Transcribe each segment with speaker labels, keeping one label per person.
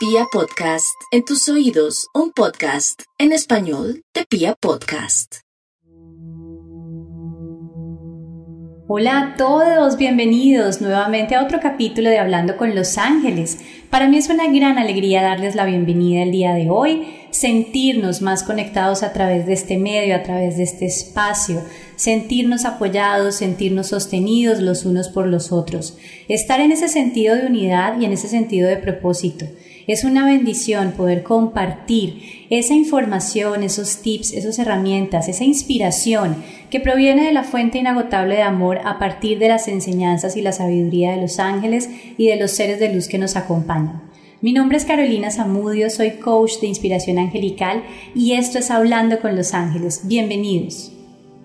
Speaker 1: Pia Podcast, en tus oídos, un podcast en español de Pia Podcast.
Speaker 2: Hola a todos, bienvenidos nuevamente a otro capítulo de Hablando con los Ángeles. Para mí es una gran alegría darles la bienvenida el día de hoy, sentirnos más conectados a través de este medio, a través de este espacio, sentirnos apoyados, sentirnos sostenidos los unos por los otros, estar en ese sentido de unidad y en ese sentido de propósito. Es una bendición poder compartir esa información, esos tips, esas herramientas, esa inspiración que proviene de la fuente inagotable de amor a partir de las enseñanzas y la sabiduría de los ángeles y de los seres de luz que nos acompañan. Mi nombre es Carolina Zamudio, soy coach de inspiración angelical y esto es Hablando con los Ángeles. Bienvenidos.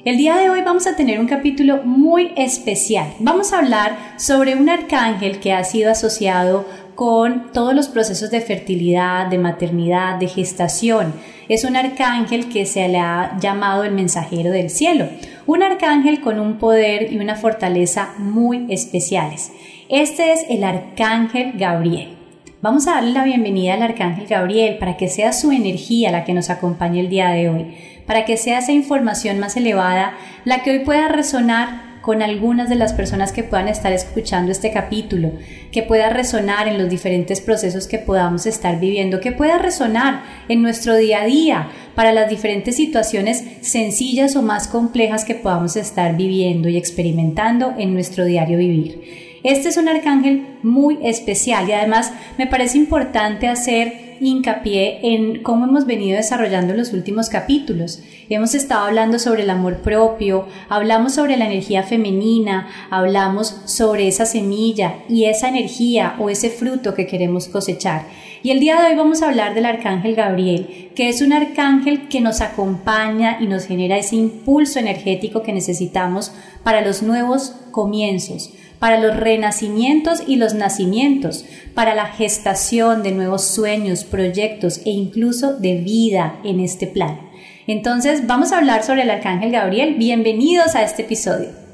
Speaker 2: El día de hoy vamos a tener un capítulo muy especial. Vamos a hablar sobre un arcángel que ha sido asociado con todos los procesos de fertilidad, de maternidad, de gestación. Es un arcángel que se le ha llamado el mensajero del cielo, un arcángel con un poder y una fortaleza muy especiales. Este es el arcángel Gabriel. Vamos a darle la bienvenida al arcángel Gabriel para que sea su energía la que nos acompañe el día de hoy para que sea esa información más elevada la que hoy pueda resonar con algunas de las personas que puedan estar escuchando este capítulo, que pueda resonar en los diferentes procesos que podamos estar viviendo, que pueda resonar en nuestro día a día para las diferentes situaciones sencillas o más complejas que podamos estar viviendo y experimentando en nuestro diario vivir. Este es un arcángel muy especial y además me parece importante hacer hincapié en cómo hemos venido desarrollando los últimos capítulos. Hemos estado hablando sobre el amor propio, hablamos sobre la energía femenina, hablamos sobre esa semilla y esa energía o ese fruto que queremos cosechar. Y el día de hoy vamos a hablar del arcángel Gabriel, que es un arcángel que nos acompaña y nos genera ese impulso energético que necesitamos para los nuevos comienzos para los renacimientos y los nacimientos, para la gestación de nuevos sueños, proyectos e incluso de vida en este plan. Entonces vamos a hablar sobre el Arcángel Gabriel. Bienvenidos a este episodio.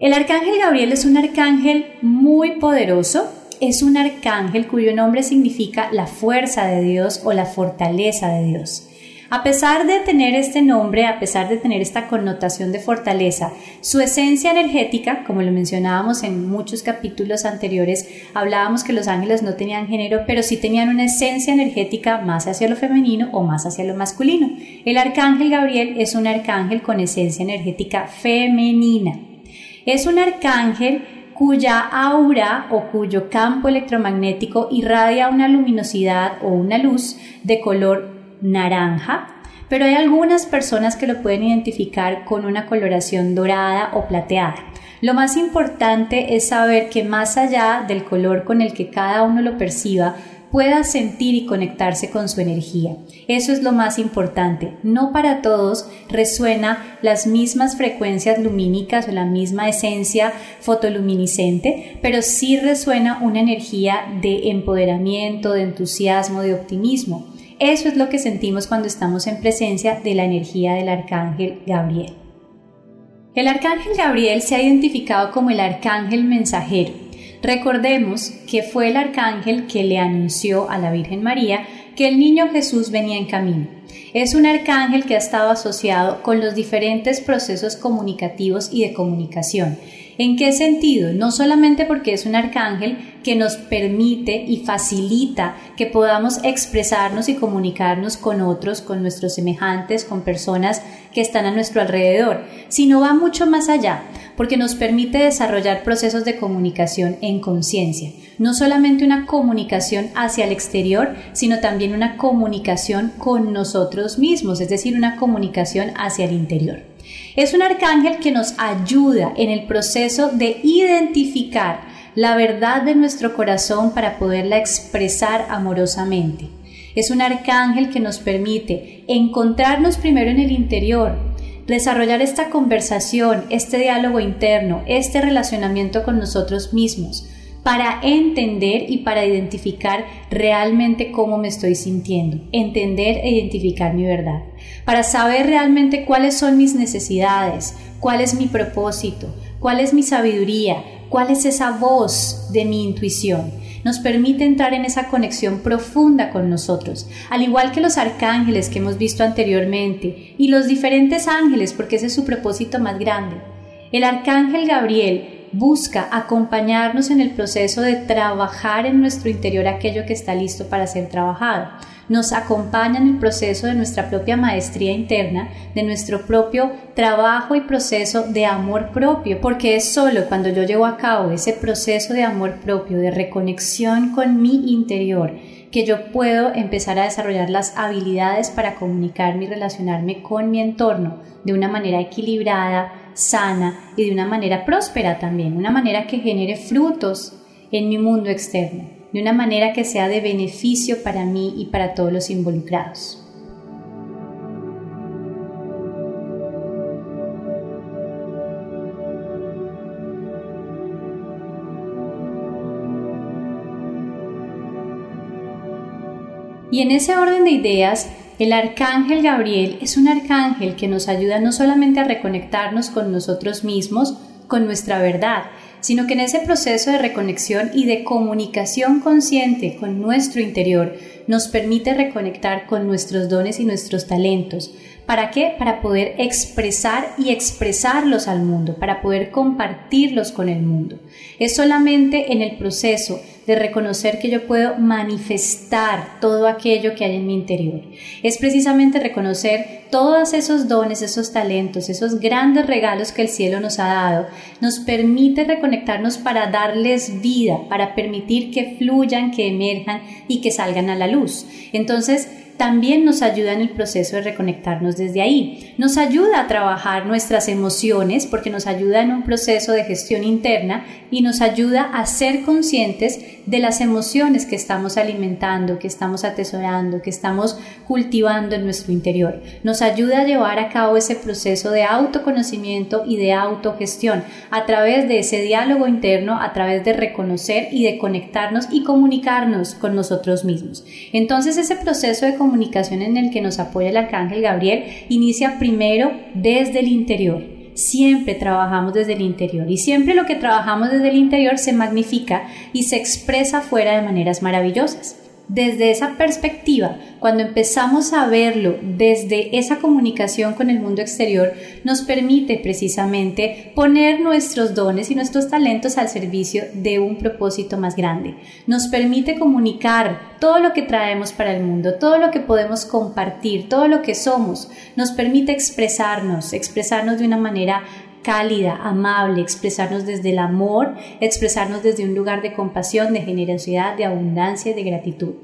Speaker 2: El Arcángel Gabriel es un arcángel muy poderoso es un arcángel cuyo nombre significa la fuerza de Dios o la fortaleza de Dios. A pesar de tener este nombre, a pesar de tener esta connotación de fortaleza, su esencia energética, como lo mencionábamos en muchos capítulos anteriores, hablábamos que los ángeles no tenían género, pero sí tenían una esencia energética más hacia lo femenino o más hacia lo masculino. El arcángel Gabriel es un arcángel con esencia energética femenina. Es un arcángel cuya aura o cuyo campo electromagnético irradia una luminosidad o una luz de color naranja, pero hay algunas personas que lo pueden identificar con una coloración dorada o plateada. Lo más importante es saber que más allá del color con el que cada uno lo perciba, pueda sentir y conectarse con su energía. Eso es lo más importante. No para todos resuena las mismas frecuencias lumínicas o la misma esencia fotoluminiscente, pero sí resuena una energía de empoderamiento, de entusiasmo, de optimismo. Eso es lo que sentimos cuando estamos en presencia de la energía del arcángel Gabriel. El arcángel Gabriel se ha identificado como el arcángel mensajero Recordemos que fue el arcángel que le anunció a la Virgen María que el niño Jesús venía en camino. Es un arcángel que ha estado asociado con los diferentes procesos comunicativos y de comunicación. ¿En qué sentido? No solamente porque es un arcángel que nos permite y facilita que podamos expresarnos y comunicarnos con otros, con nuestros semejantes, con personas que están a nuestro alrededor, sino va mucho más allá porque nos permite desarrollar procesos de comunicación en conciencia. No solamente una comunicación hacia el exterior, sino también una comunicación con nosotros mismos, es decir, una comunicación hacia el interior. Es un arcángel que nos ayuda en el proceso de identificar la verdad de nuestro corazón para poderla expresar amorosamente. Es un arcángel que nos permite encontrarnos primero en el interior, desarrollar esta conversación, este diálogo interno, este relacionamiento con nosotros mismos, para entender y para identificar realmente cómo me estoy sintiendo, entender e identificar mi verdad, para saber realmente cuáles son mis necesidades, cuál es mi propósito, cuál es mi sabiduría, cuál es esa voz de mi intuición. Nos permite entrar en esa conexión profunda con nosotros, al igual que los arcángeles que hemos visto anteriormente y los diferentes ángeles, porque ese es su propósito más grande. El arcángel Gabriel busca acompañarnos en el proceso de trabajar en nuestro interior aquello que está listo para ser trabajado. Nos acompaña en el proceso de nuestra propia maestría interna, de nuestro propio trabajo y proceso de amor propio, porque es solo cuando yo llevo a cabo ese proceso de amor propio, de reconexión con mi interior, que yo puedo empezar a desarrollar las habilidades para comunicarme y relacionarme con mi entorno de una manera equilibrada, sana y de una manera próspera también, una manera que genere frutos en mi mundo externo, de una manera que sea de beneficio para mí y para todos los involucrados. Y en ese orden de ideas, el arcángel Gabriel es un arcángel que nos ayuda no solamente a reconectarnos con nosotros mismos, con nuestra verdad, sino que en ese proceso de reconexión y de comunicación consciente con nuestro interior nos permite reconectar con nuestros dones y nuestros talentos. ¿Para qué? Para poder expresar y expresarlos al mundo, para poder compartirlos con el mundo. Es solamente en el proceso de reconocer que yo puedo manifestar todo aquello que hay en mi interior. Es precisamente reconocer todos esos dones, esos talentos, esos grandes regalos que el cielo nos ha dado. Nos permite reconectarnos para darles vida, para permitir que fluyan, que emerjan y que salgan a la luz. Entonces, también nos ayuda en el proceso de reconectarnos desde ahí. Nos ayuda a trabajar nuestras emociones porque nos ayuda en un proceso de gestión interna y nos ayuda a ser conscientes de las emociones que estamos alimentando, que estamos atesorando, que estamos cultivando en nuestro interior. Nos ayuda a llevar a cabo ese proceso de autoconocimiento y de autogestión a través de ese diálogo interno, a través de reconocer y de conectarnos y comunicarnos con nosotros mismos. Entonces ese proceso de comunicación en el que nos apoya el arcángel Gabriel inicia primero desde el interior. Siempre trabajamos desde el interior y siempre lo que trabajamos desde el interior se magnifica y se expresa fuera de maneras maravillosas desde esa perspectiva, cuando empezamos a verlo desde esa comunicación con el mundo exterior, nos permite precisamente poner nuestros dones y nuestros talentos al servicio de un propósito más grande. Nos permite comunicar todo lo que traemos para el mundo, todo lo que podemos compartir, todo lo que somos. Nos permite expresarnos, expresarnos de una manera cálida, amable, expresarnos desde el amor, expresarnos desde un lugar de compasión, de generosidad, de abundancia y de gratitud.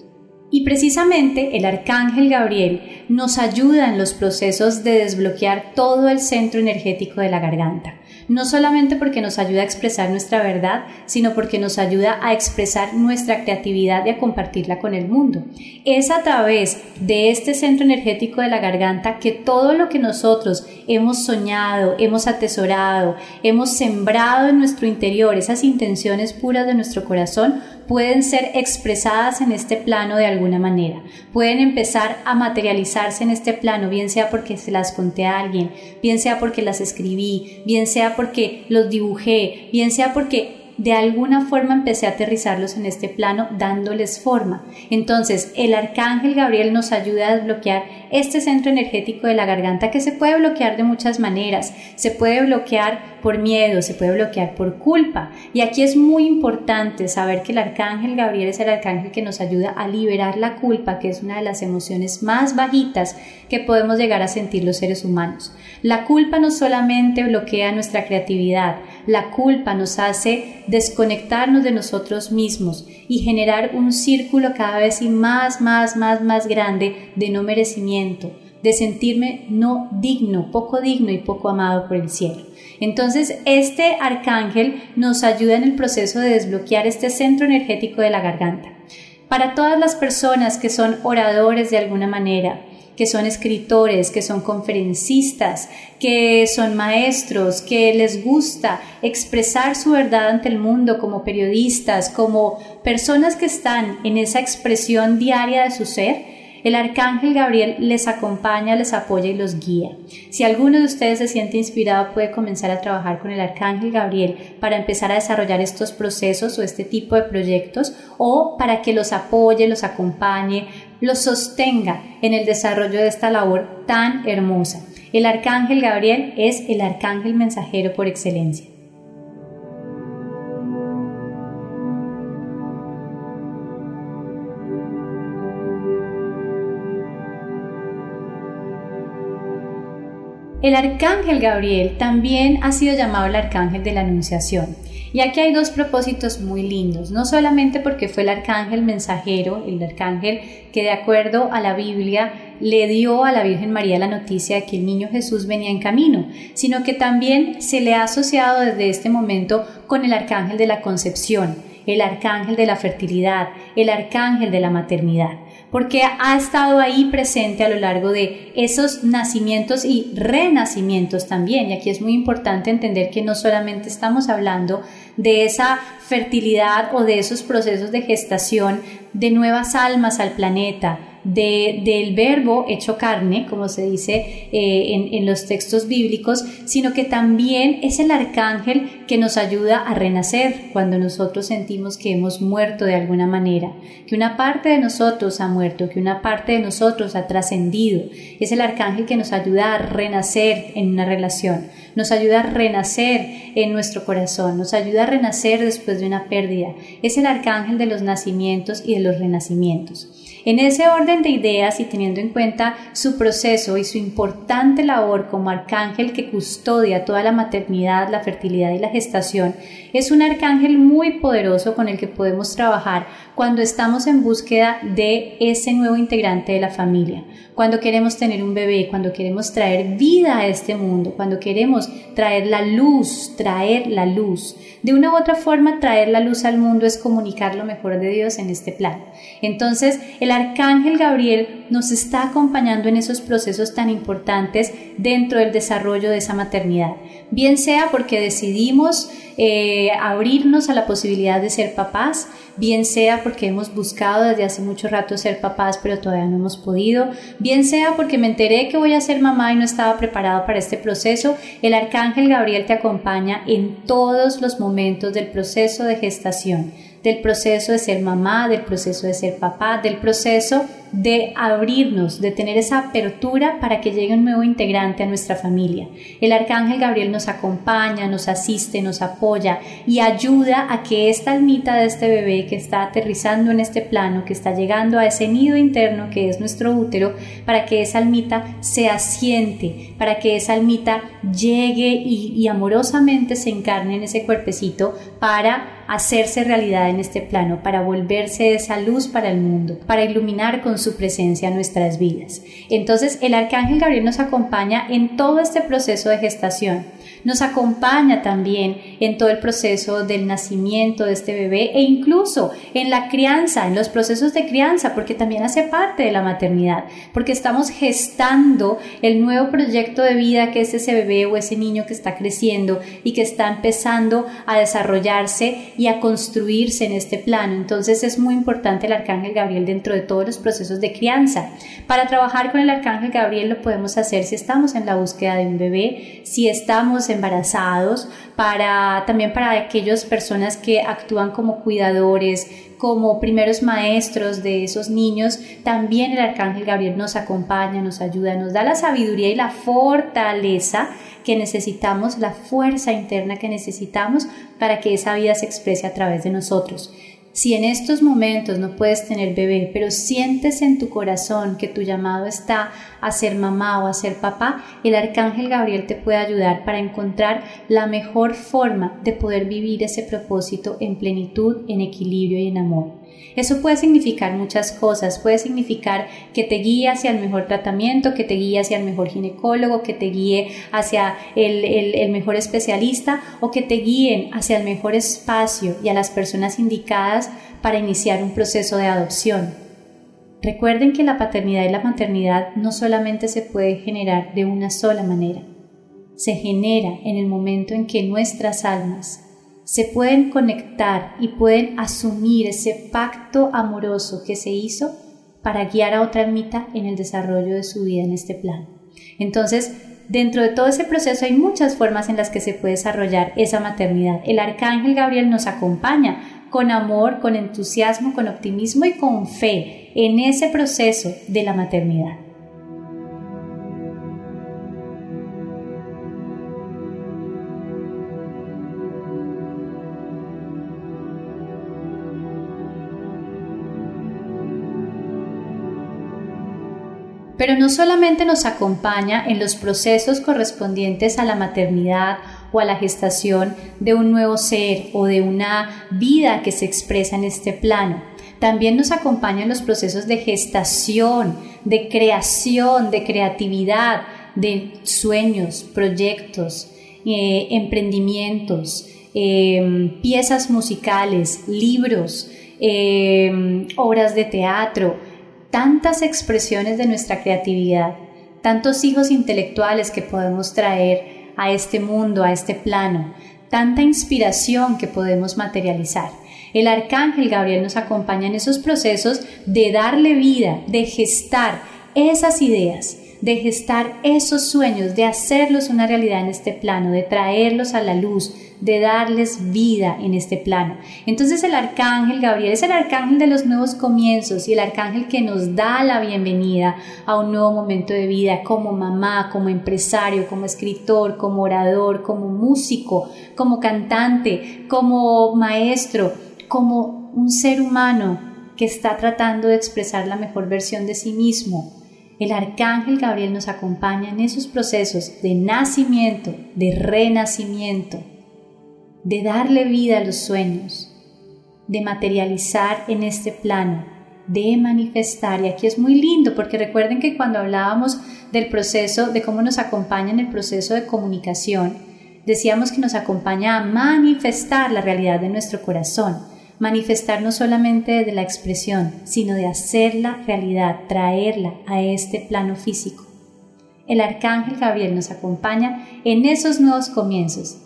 Speaker 2: Y precisamente el arcángel Gabriel nos ayuda en los procesos de desbloquear todo el centro energético de la garganta no solamente porque nos ayuda a expresar nuestra verdad, sino porque nos ayuda a expresar nuestra creatividad y a compartirla con el mundo. Es a través de este centro energético de la garganta que todo lo que nosotros hemos soñado, hemos atesorado, hemos sembrado en nuestro interior, esas intenciones puras de nuestro corazón, pueden ser expresadas en este plano de alguna manera. Pueden empezar a materializarse en este plano, bien sea porque se las conté a alguien, bien sea porque las escribí, bien sea porque los dibujé, bien sea porque de alguna forma empecé a aterrizarlos en este plano dándoles forma. Entonces, el arcángel Gabriel nos ayuda a desbloquear este centro energético de la garganta que se puede bloquear de muchas maneras. Se puede bloquear por miedo, se puede bloquear por culpa. Y aquí es muy importante saber que el arcángel Gabriel es el arcángel que nos ayuda a liberar la culpa, que es una de las emociones más bajitas que podemos llegar a sentir los seres humanos. La culpa no solamente bloquea nuestra creatividad, la culpa nos hace desconectarnos de nosotros mismos y generar un círculo cada vez más, más, más, más grande de no merecimiento, de sentirme no digno, poco digno y poco amado por el cielo. Entonces, este arcángel nos ayuda en el proceso de desbloquear este centro energético de la garganta. Para todas las personas que son oradores de alguna manera, que son escritores, que son conferencistas, que son maestros, que les gusta expresar su verdad ante el mundo como periodistas, como personas que están en esa expresión diaria de su ser, el arcángel Gabriel les acompaña, les apoya y los guía. Si alguno de ustedes se siente inspirado, puede comenzar a trabajar con el arcángel Gabriel para empezar a desarrollar estos procesos o este tipo de proyectos o para que los apoye, los acompañe, los sostenga en el desarrollo de esta labor tan hermosa. El arcángel Gabriel es el arcángel mensajero por excelencia. El arcángel Gabriel también ha sido llamado el arcángel de la Anunciación. Y aquí hay dos propósitos muy lindos, no solamente porque fue el arcángel mensajero, el arcángel que de acuerdo a la Biblia le dio a la Virgen María la noticia de que el niño Jesús venía en camino, sino que también se le ha asociado desde este momento con el arcángel de la concepción, el arcángel de la fertilidad, el arcángel de la maternidad porque ha estado ahí presente a lo largo de esos nacimientos y renacimientos también. Y aquí es muy importante entender que no solamente estamos hablando de esa fertilidad o de esos procesos de gestación de nuevas almas al planeta, del verbo hecho carne, como se dice eh, en, en los textos bíblicos, sino que también es el arcángel que nos ayuda a renacer cuando nosotros sentimos que hemos muerto de alguna manera, que una parte de nosotros ha muerto, que una parte de nosotros ha trascendido. Es el arcángel que nos ayuda a renacer en una relación, nos ayuda a renacer en nuestro corazón, nos ayuda a renacer después de una pérdida. Es el arcángel de los nacimientos y de los renacimientos. En ese orden de ideas y teniendo en cuenta su proceso y su importante labor como arcángel que custodia toda la maternidad, la fertilidad y la gestación, es un arcángel muy poderoso con el que podemos trabajar cuando estamos en búsqueda de ese nuevo integrante de la familia, cuando queremos tener un bebé, cuando queremos traer vida a este mundo, cuando queremos traer la luz, traer la luz. De una u otra forma, traer la luz al mundo es comunicar lo mejor de Dios en este plano. Entonces, el arcángel Gabriel nos está acompañando en esos procesos tan importantes dentro del desarrollo de esa maternidad. Bien sea porque decidimos eh, abrirnos a la posibilidad de ser papás, bien sea porque hemos buscado desde hace mucho rato ser papás pero todavía no hemos podido, bien sea porque me enteré que voy a ser mamá y no estaba preparado para este proceso, el arcángel Gabriel te acompaña en todos los momentos del proceso de gestación del proceso de ser mamá, del proceso de ser papá, del proceso de abrirnos, de tener esa apertura para que llegue un nuevo integrante a nuestra familia. El arcángel Gabriel nos acompaña, nos asiste, nos apoya y ayuda a que esta almita de este bebé que está aterrizando en este plano, que está llegando a ese nido interno que es nuestro útero, para que esa almita se asiente, para que esa almita llegue y, amorosamente se encarne en ese cuerpecito para hacerse realidad en este plano, para volverse esa luz para el mundo, para iluminar con su presencia nuestras vidas. Entonces el arcángel Gabriel nos acompaña en todo este proceso de gestación nos acompaña también en todo el proceso del nacimiento de este bebé e incluso en la crianza, en los procesos de crianza, porque también hace parte de la maternidad, porque estamos gestando el nuevo proyecto de vida que es ese bebé o ese niño que está creciendo y que está empezando a desarrollarse y a construirse en este plano. Entonces es muy importante el arcángel Gabriel dentro de todos los procesos de crianza. Para trabajar con el arcángel Gabriel lo podemos hacer si estamos en la búsqueda de un bebé, si estamos embarazados, para también para aquellas personas que actúan como cuidadores, como primeros maestros de esos niños, también el arcángel Gabriel nos acompaña, nos ayuda, nos da la sabiduría y la fortaleza que necesitamos, la fuerza interna que necesitamos para que esa vida se exprese a través de nosotros. Si en estos momentos no puedes tener bebé, pero sientes en tu corazón que tu llamado está a ser mamá o a ser papá, el arcángel Gabriel te puede ayudar para encontrar la mejor forma de poder vivir ese propósito en plenitud, en equilibrio y en amor. Eso puede significar muchas cosas, puede significar que te guíe hacia el mejor tratamiento, que te guíe hacia el mejor ginecólogo, que te guíe hacia el, el mejor especialista o que te guíen hacia el mejor espacio y a las personas indicadas para iniciar un proceso de adopción. Recuerden que la paternidad y la maternidad no solamente se puede generar de una sola manera, se genera en el momento en que nuestras almas se pueden conectar y pueden asumir ese pacto amoroso que se hizo para guiar a otra ermita en el desarrollo de su vida en este plano. Entonces, dentro de todo ese proceso hay muchas formas en las que se puede desarrollar esa maternidad. El arcángel Gabriel nos acompaña con amor, con entusiasmo, con optimismo y con fe en ese proceso de la maternidad. Pero no solamente nos acompaña en los procesos correspondientes a la maternidad o a la gestación de un nuevo ser o de una vida que se expresa en este plano, también nos acompaña en los procesos de gestación, de creación, de creatividad, de sueños, proyectos, eh, emprendimientos, em, piezas musicales, libros, em, obras de teatro, tantas expresiones de nuestra creatividad, tantos hijos intelectuales que podemos traer a este mundo, a este plano, tanta inspiración que podemos materializar. El arcángel Gabriel nos acompaña en esos procesos de darle vida, de gestar esas ideas, de gestar esos sueños, de hacerlos una realidad en este plano, de traerlos a la luz, de darles vida en este plano. Entonces el arcángel Gabriel es el arcángel de los nuevos comienzos y el arcángel que nos da la bienvenida a un nuevo momento de vida como mamá, como empresario, como escritor, como orador, como músico, como cantante, como maestro, como un ser humano que está tratando de expresar la mejor versión de sí mismo. El arcángel Gabriel nos acompaña en esos procesos de nacimiento, de renacimiento, de darle vida a los sueños, de materializar en este plano, de manifestar. Y aquí es muy lindo porque recuerden que cuando hablábamos del proceso, de cómo nos acompaña en el proceso de comunicación, decíamos que nos acompaña a manifestar la realidad de nuestro corazón, manifestar no solamente desde la expresión, sino de hacerla realidad, traerla a este plano físico. El arcángel Gabriel nos acompaña en esos nuevos comienzos,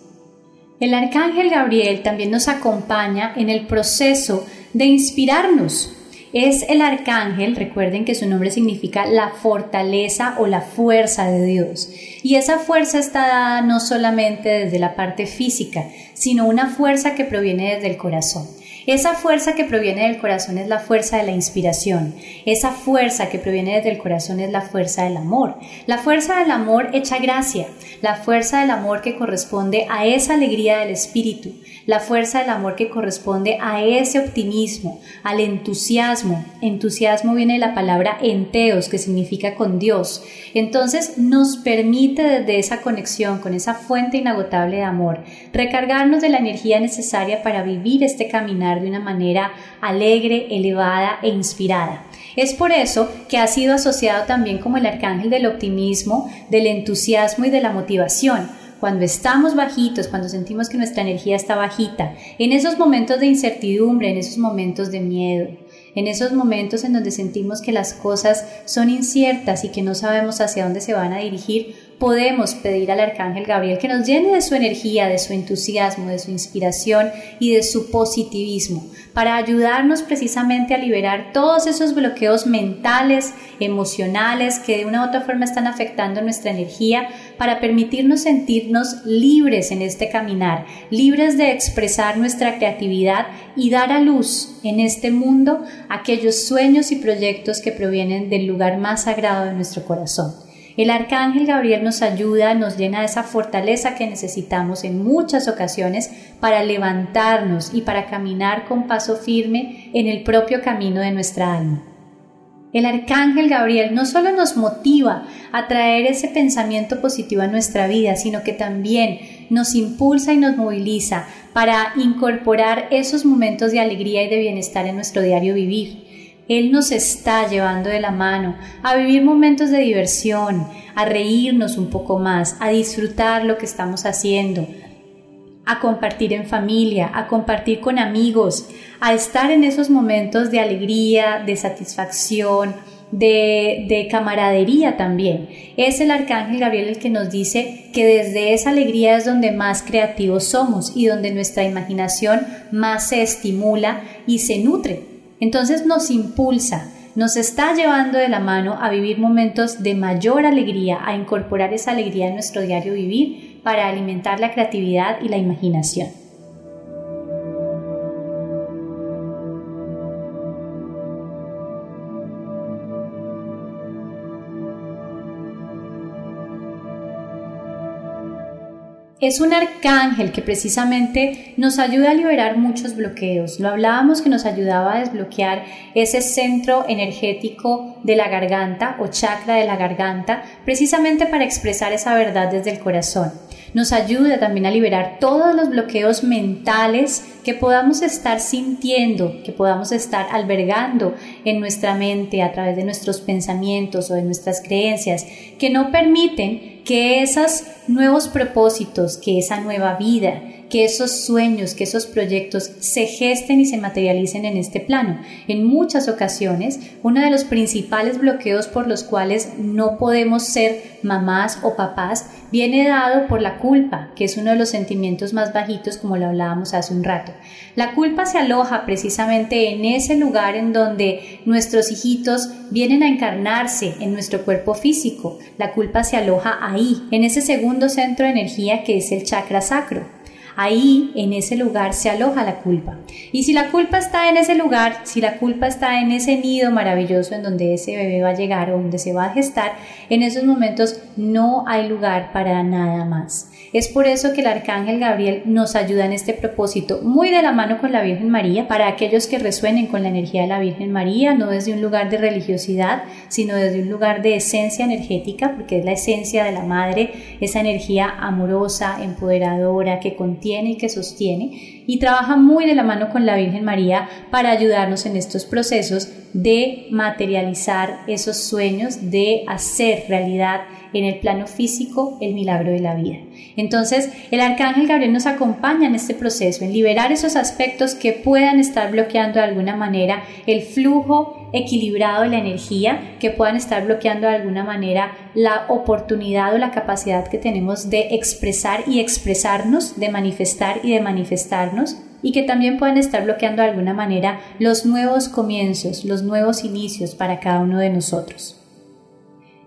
Speaker 2: el arcángel Gabriel también nos acompaña en el proceso de inspirarnos. Es el arcángel, recuerden que su nombre significa la fortaleza o la fuerza de Dios. Y esa fuerza está dada no solamente desde la parte física, sino una fuerza que proviene desde el corazón. Esa fuerza que proviene del corazón es la fuerza de la inspiración. Esa fuerza que proviene desde el corazón es la fuerza del amor. La fuerza del amor echa gracia. La fuerza del amor que corresponde a esa alegría del espíritu. La fuerza del amor que corresponde a ese optimismo, al entusiasmo. Entusiasmo viene de la palabra enteos, que significa con Dios. Entonces nos permite desde esa conexión con esa fuente inagotable de amor recargarnos de la energía necesaria para vivir este caminar de una manera alegre, elevada e inspirada. Es por eso que ha sido asociado también como el arcángel del optimismo, del entusiasmo y de la motivación. Cuando estamos bajitos, cuando sentimos que nuestra energía está bajita, en esos momentos de incertidumbre, en esos momentos de miedo, en esos momentos en donde sentimos que las cosas son inciertas y que no sabemos hacia dónde se van a dirigir, podemos pedir al Arcángel Gabriel que nos llene de su energía, de su entusiasmo, de su inspiración y de su positivismo, para ayudarnos precisamente a liberar todos esos bloqueos mentales, emocionales, que de una u otra forma están afectando nuestra energía, para permitirnos sentirnos libres en este caminar, libres de expresar nuestra creatividad y dar a luz en este mundo aquellos sueños y proyectos que provienen del lugar más sagrado de nuestro corazón. El arcángel Gabriel nos ayuda, nos llena de esa fortaleza que necesitamos en muchas ocasiones para levantarnos y para caminar con paso firme en el propio camino de nuestra alma. El arcángel Gabriel no solo nos motiva a traer ese pensamiento positivo a nuestra vida, sino que también nos impulsa y nos moviliza para incorporar esos momentos de alegría y de bienestar en nuestro diario vivir. Él nos está llevando de la mano a vivir momentos de diversión, a reírnos un poco más, a disfrutar lo que estamos haciendo, a compartir en familia, a compartir con amigos, a estar en esos momentos de alegría, de satisfacción, de, de, camaradería también. Es el arcángel Gabriel el que nos dice que desde esa alegría es donde más creativos somos y donde nuestra imaginación más se estimula y se nutre. Entonces nos impulsa, nos está llevando de la mano a vivir momentos de mayor alegría, a incorporar esa alegría en nuestro diario vivir para alimentar la creatividad y la imaginación. Es un arcángel que precisamente nos ayuda a liberar muchos bloqueos. Lo hablábamos que nos ayudaba a desbloquear ese centro energético de la garganta o chakra de la garganta, precisamente para expresar esa verdad desde el corazón. Nos ayuda también a liberar todos los bloqueos mentales que podamos estar sintiendo, que podamos estar albergando en nuestra mente a través de nuestros pensamientos o de nuestras creencias, que no permiten que esos nuevos propósitos, que esa nueva vida, que esos sueños, que esos proyectos se gesten y se materialicen en este plano. En muchas ocasiones, uno de los principales bloqueos por los cuales no podemos ser mamás o papás viene dado por la culpa, que es uno de los sentimientos más bajitos como lo hablábamos hace un rato. La culpa se aloja precisamente en ese lugar en donde nuestros hijitos vienen a encarnarse en nuestro cuerpo físico. La culpa se aloja ahí, en ese segundo centro de energía que es el chakra sacro. Ahí, en ese lugar, se aloja la culpa. Y si la culpa está en ese lugar, si la culpa está en ese nido maravilloso en donde ese bebé va a llegar o donde se va a gestar, en esos momentos no hay lugar para nada más. Es por eso que el arcángel Gabriel nos ayuda en este propósito, muy de la mano con la Virgen María, para aquellos que resuenen con la energía de la Virgen María, no desde un lugar de religiosidad, sino desde un lugar de esencia energética, porque es la esencia de la Madre, esa energía amorosa, empoderadora, que contiene y que sostiene y trabaja muy de la mano con la Virgen María para ayudarnos en estos procesos de materializar esos sueños, de hacer realidad en el plano físico el milagro de la vida. Entonces, el arcángel Gabriel nos acompaña en este proceso, en liberar esos aspectos que puedan estar bloqueando de alguna manera el flujo equilibrado la energía, que puedan estar bloqueando de alguna manera la oportunidad o la capacidad que tenemos de expresar y expresarnos, de manifestar y de manifestarnos y que también puedan estar bloqueando de alguna manera los nuevos comienzos, los nuevos inicios para cada uno de nosotros.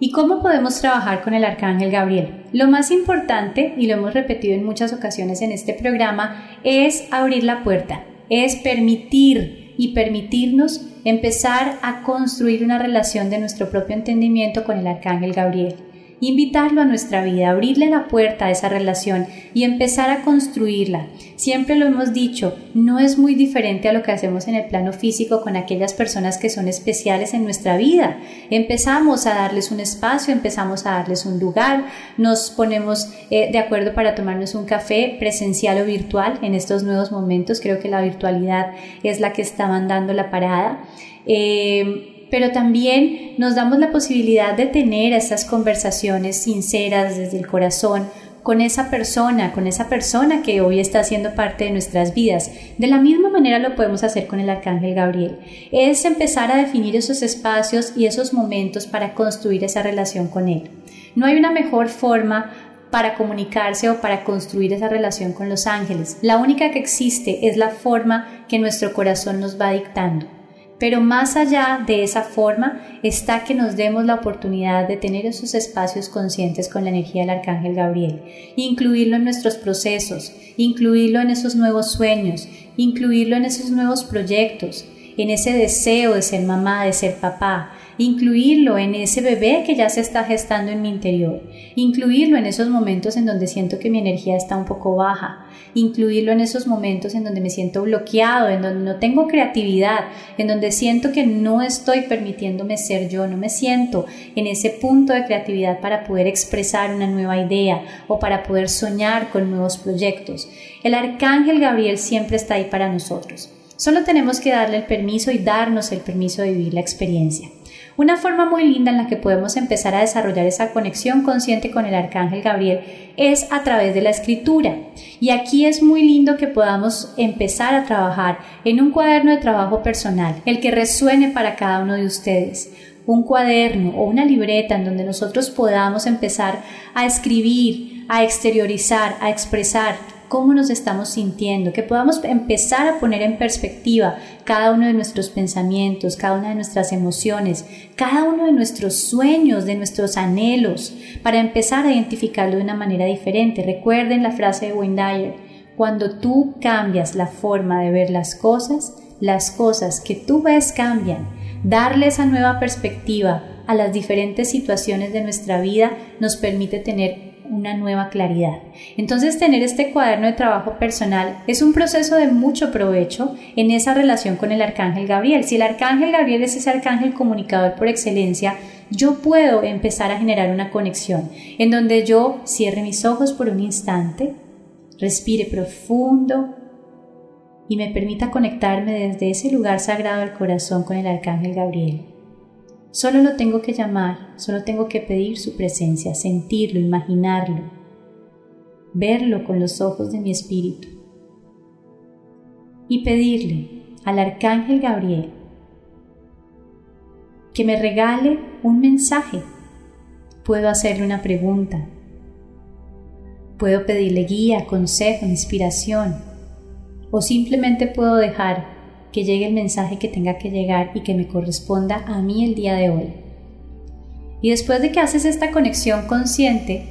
Speaker 2: ¿Y cómo podemos trabajar con el Arcángel Gabriel? Lo más importante, y lo hemos repetido en muchas ocasiones en este programa, es abrir la puerta, es permitir y permitirnos empezar a construir una relación de nuestro propio entendimiento con el Arcángel Gabriel invitarlo a nuestra vida, abrirle la puerta a esa relación y empezar a construirla. Siempre lo hemos dicho, no es muy diferente a lo que hacemos en el plano físico con aquellas personas que son especiales en nuestra vida. Empezamos a darles un espacio, empezamos a darles un lugar, nos ponemos eh, de acuerdo para tomarnos un café presencial o virtual en estos nuevos momentos. Creo que la virtualidad es la que está mandando la parada. Eh, pero también nos damos la posibilidad de tener esas conversaciones sinceras desde el corazón con esa persona, con esa persona que hoy está haciendo parte de nuestras vidas. De la misma manera lo podemos hacer con el Arcángel Gabriel. Es empezar a definir esos espacios y esos momentos para construir esa relación con él. No hay una mejor forma para comunicarse o para construir esa relación con los ángeles. La única que existe es la forma que nuestro corazón nos va dictando. Pero más allá de esa forma está que nos demos la oportunidad de tener esos espacios conscientes con la energía del Arcángel Gabriel, incluirlo en nuestros procesos, incluirlo en esos nuevos sueños, incluirlo en esos nuevos proyectos, en ese deseo de ser mamá, de ser papá, incluirlo en ese bebé que ya se está gestando en mi interior, incluirlo en esos momentos en donde siento que mi energía está un poco baja, incluirlo en esos momentos en donde me siento bloqueado, en donde no tengo creatividad, en donde siento que no estoy permitiéndome ser yo, no me siento en ese punto de creatividad para poder expresar una nueva idea o para poder soñar con nuevos proyectos. El arcángel Gabriel siempre está ahí para nosotros. Solo tenemos que darle el permiso y darnos el permiso de vivir la experiencia. Una forma muy linda en la que podemos empezar a desarrollar esa conexión consciente con el arcángel Gabriel es a través de la escritura. Y aquí es muy lindo que podamos empezar a trabajar en un cuaderno de trabajo personal, el que resuene para cada uno de ustedes un cuaderno o una libreta en donde nosotros podamos empezar a escribir, a exteriorizar, a expresar cómo nos estamos sintiendo, que podamos empezar a poner en perspectiva cada uno de nuestros pensamientos, cada una de nuestras emociones, cada uno de nuestros sueños, de nuestros anhelos, para empezar a identificarlo de una manera diferente. Recuerden la frase de Wayne Dyer, cuando tú cambias la forma de ver las cosas, las cosas que tú ves cambian. Darle esa nueva perspectiva a las diferentes situaciones de nuestra vida nos permite tener una nueva claridad. Entonces tener este cuaderno de trabajo personal es un proceso de mucho provecho en esa relación con el arcángel Gabriel. Si el arcángel Gabriel es ese arcángel comunicador por excelencia, yo puedo empezar a generar una conexión en donde yo cierre mis ojos por un instante, respire profundo y me permita conectarme desde ese lugar sagrado del corazón con el arcángel Gabriel. Solo lo tengo que llamar, solo tengo que pedir su presencia, sentirlo, imaginarlo, verlo con los ojos de mi espíritu y pedirle al arcángel Gabriel que me regale un mensaje. Puedo hacerle una pregunta. Puedo pedirle guía, consejo, inspiración. O simplemente puedo dejar que llegue el mensaje que tenga que llegar y que me corresponda a mí el día de hoy. Y después de que haces esta conexión consciente,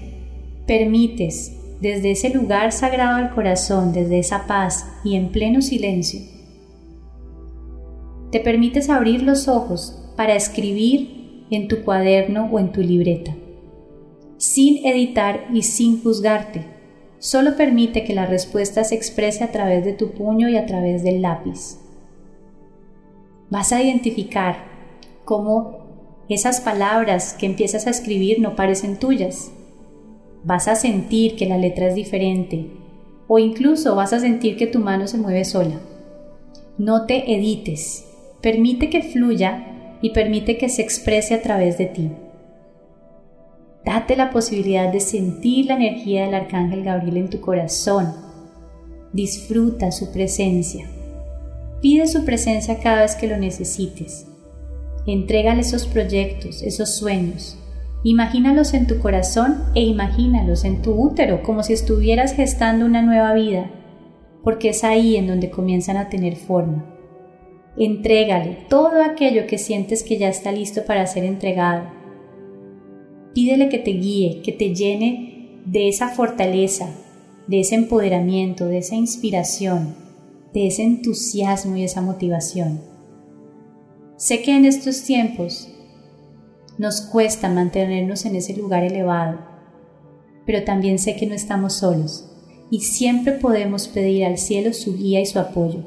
Speaker 2: permites desde ese lugar sagrado al corazón, desde esa paz y en pleno silencio, te permites abrir los ojos para escribir en tu cuaderno o en tu libreta, sin editar y sin juzgarte. Solo permite que la respuesta se exprese a través de tu puño y a través del lápiz vas a identificar cómo esas palabras que empiezas a escribir no parecen tuyas. Vas a sentir que la letra es diferente o incluso vas a sentir que tu mano se mueve sola. No te edites, permite que fluya y permite que se exprese a través de ti. Date la posibilidad de sentir la energía del Arcángel Gabriel en tu corazón. Disfruta su presencia. Pide su presencia cada vez que lo necesites. Entrégale esos proyectos, esos sueños. Imagínalos en tu corazón e imagínalos en tu útero como si estuvieras gestando una nueva vida, porque es ahí en donde comienzan a tener forma. Entrégale todo aquello que sientes que ya está listo para ser entregado. Pídele que te guíe, que te llene de esa fortaleza, de ese empoderamiento, de esa inspiración, de ese entusiasmo y esa motivación. Sé que en estos tiempos nos cuesta mantenernos en ese lugar elevado, pero también sé que no estamos solos y siempre podemos pedir al cielo su guía y su apoyo.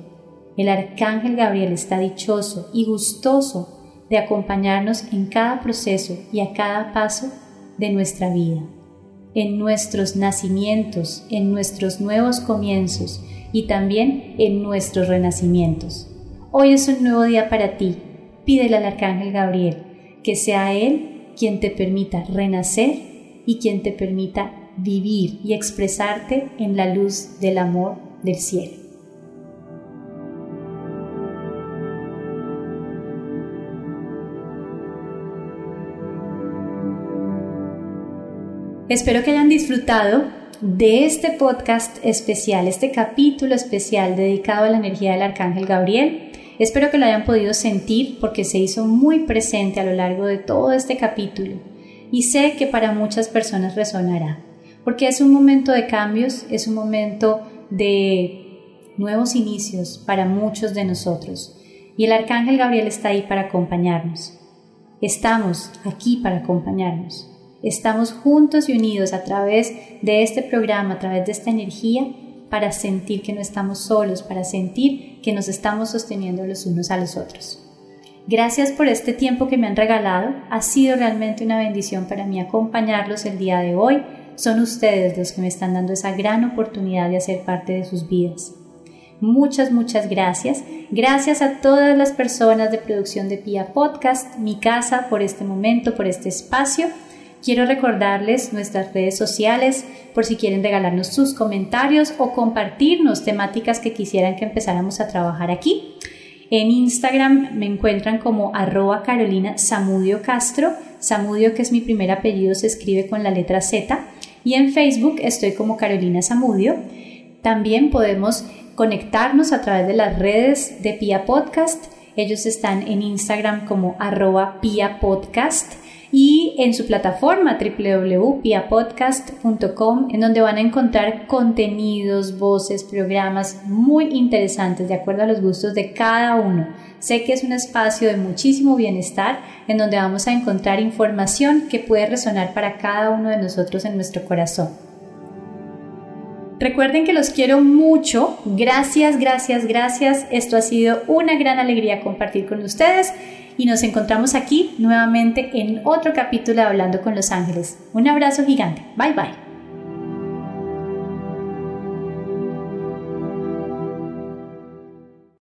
Speaker 2: El arcángel Gabriel está dichoso y gustoso de acompañarnos en cada proceso y a cada paso de nuestra vida, en nuestros nacimientos, en nuestros nuevos comienzos, y también en nuestros renacimientos. Hoy es un nuevo día para ti. Pídele al Arcángel Gabriel que sea Él quien te permita renacer y quien te permita vivir y expresarte en la luz del amor del cielo. Espero que hayan disfrutado de este podcast especial, este capítulo especial dedicado a la energía del Arcángel Gabriel. Espero que lo hayan podido sentir porque se hizo muy presente a lo largo de todo este capítulo y sé que para muchas personas resonará, porque es un momento de cambios, es un momento de nuevos inicios para muchos de nosotros y el Arcángel Gabriel está ahí para acompañarnos. Estamos aquí para acompañarnos. Estamos juntos y unidos a través de este programa, a través de esta energía, para sentir que no estamos solos, para sentir que nos estamos sosteniendo los unos a los otros. Gracias por este tiempo que me han regalado. Ha sido realmente una bendición para mí acompañarlos el día de hoy. Son ustedes los que me están dando esa gran oportunidad de hacer parte de sus vidas. Muchas, muchas gracias. Gracias a todas las personas de producción de Pia Podcast, mi casa, por este momento, por este espacio. Quiero recordarles nuestras redes sociales por si quieren regalarnos sus comentarios o compartirnos temáticas que quisieran que empezáramos a trabajar aquí. En Instagram me encuentran como arroba Carolina Samudio Castro. Samudio, que es mi primer apellido, se escribe con la letra Z. Y en Facebook estoy como Carolina Samudio. También podemos conectarnos a través de las redes de Pia Podcast. Ellos están en Instagram como arroba Pia Podcast y en su plataforma www.piapodcast.com en donde van a encontrar contenidos, voces, programas muy interesantes de acuerdo a los gustos de cada uno. Sé que es un espacio de muchísimo bienestar en donde vamos a encontrar información que puede resonar para cada uno de nosotros en nuestro corazón. Recuerden que los quiero mucho. Gracias, gracias, gracias. Esto ha sido una gran alegría compartir con ustedes y nos encontramos aquí nuevamente en otro capítulo de Hablando con los Ángeles. Un abrazo gigante. Bye bye.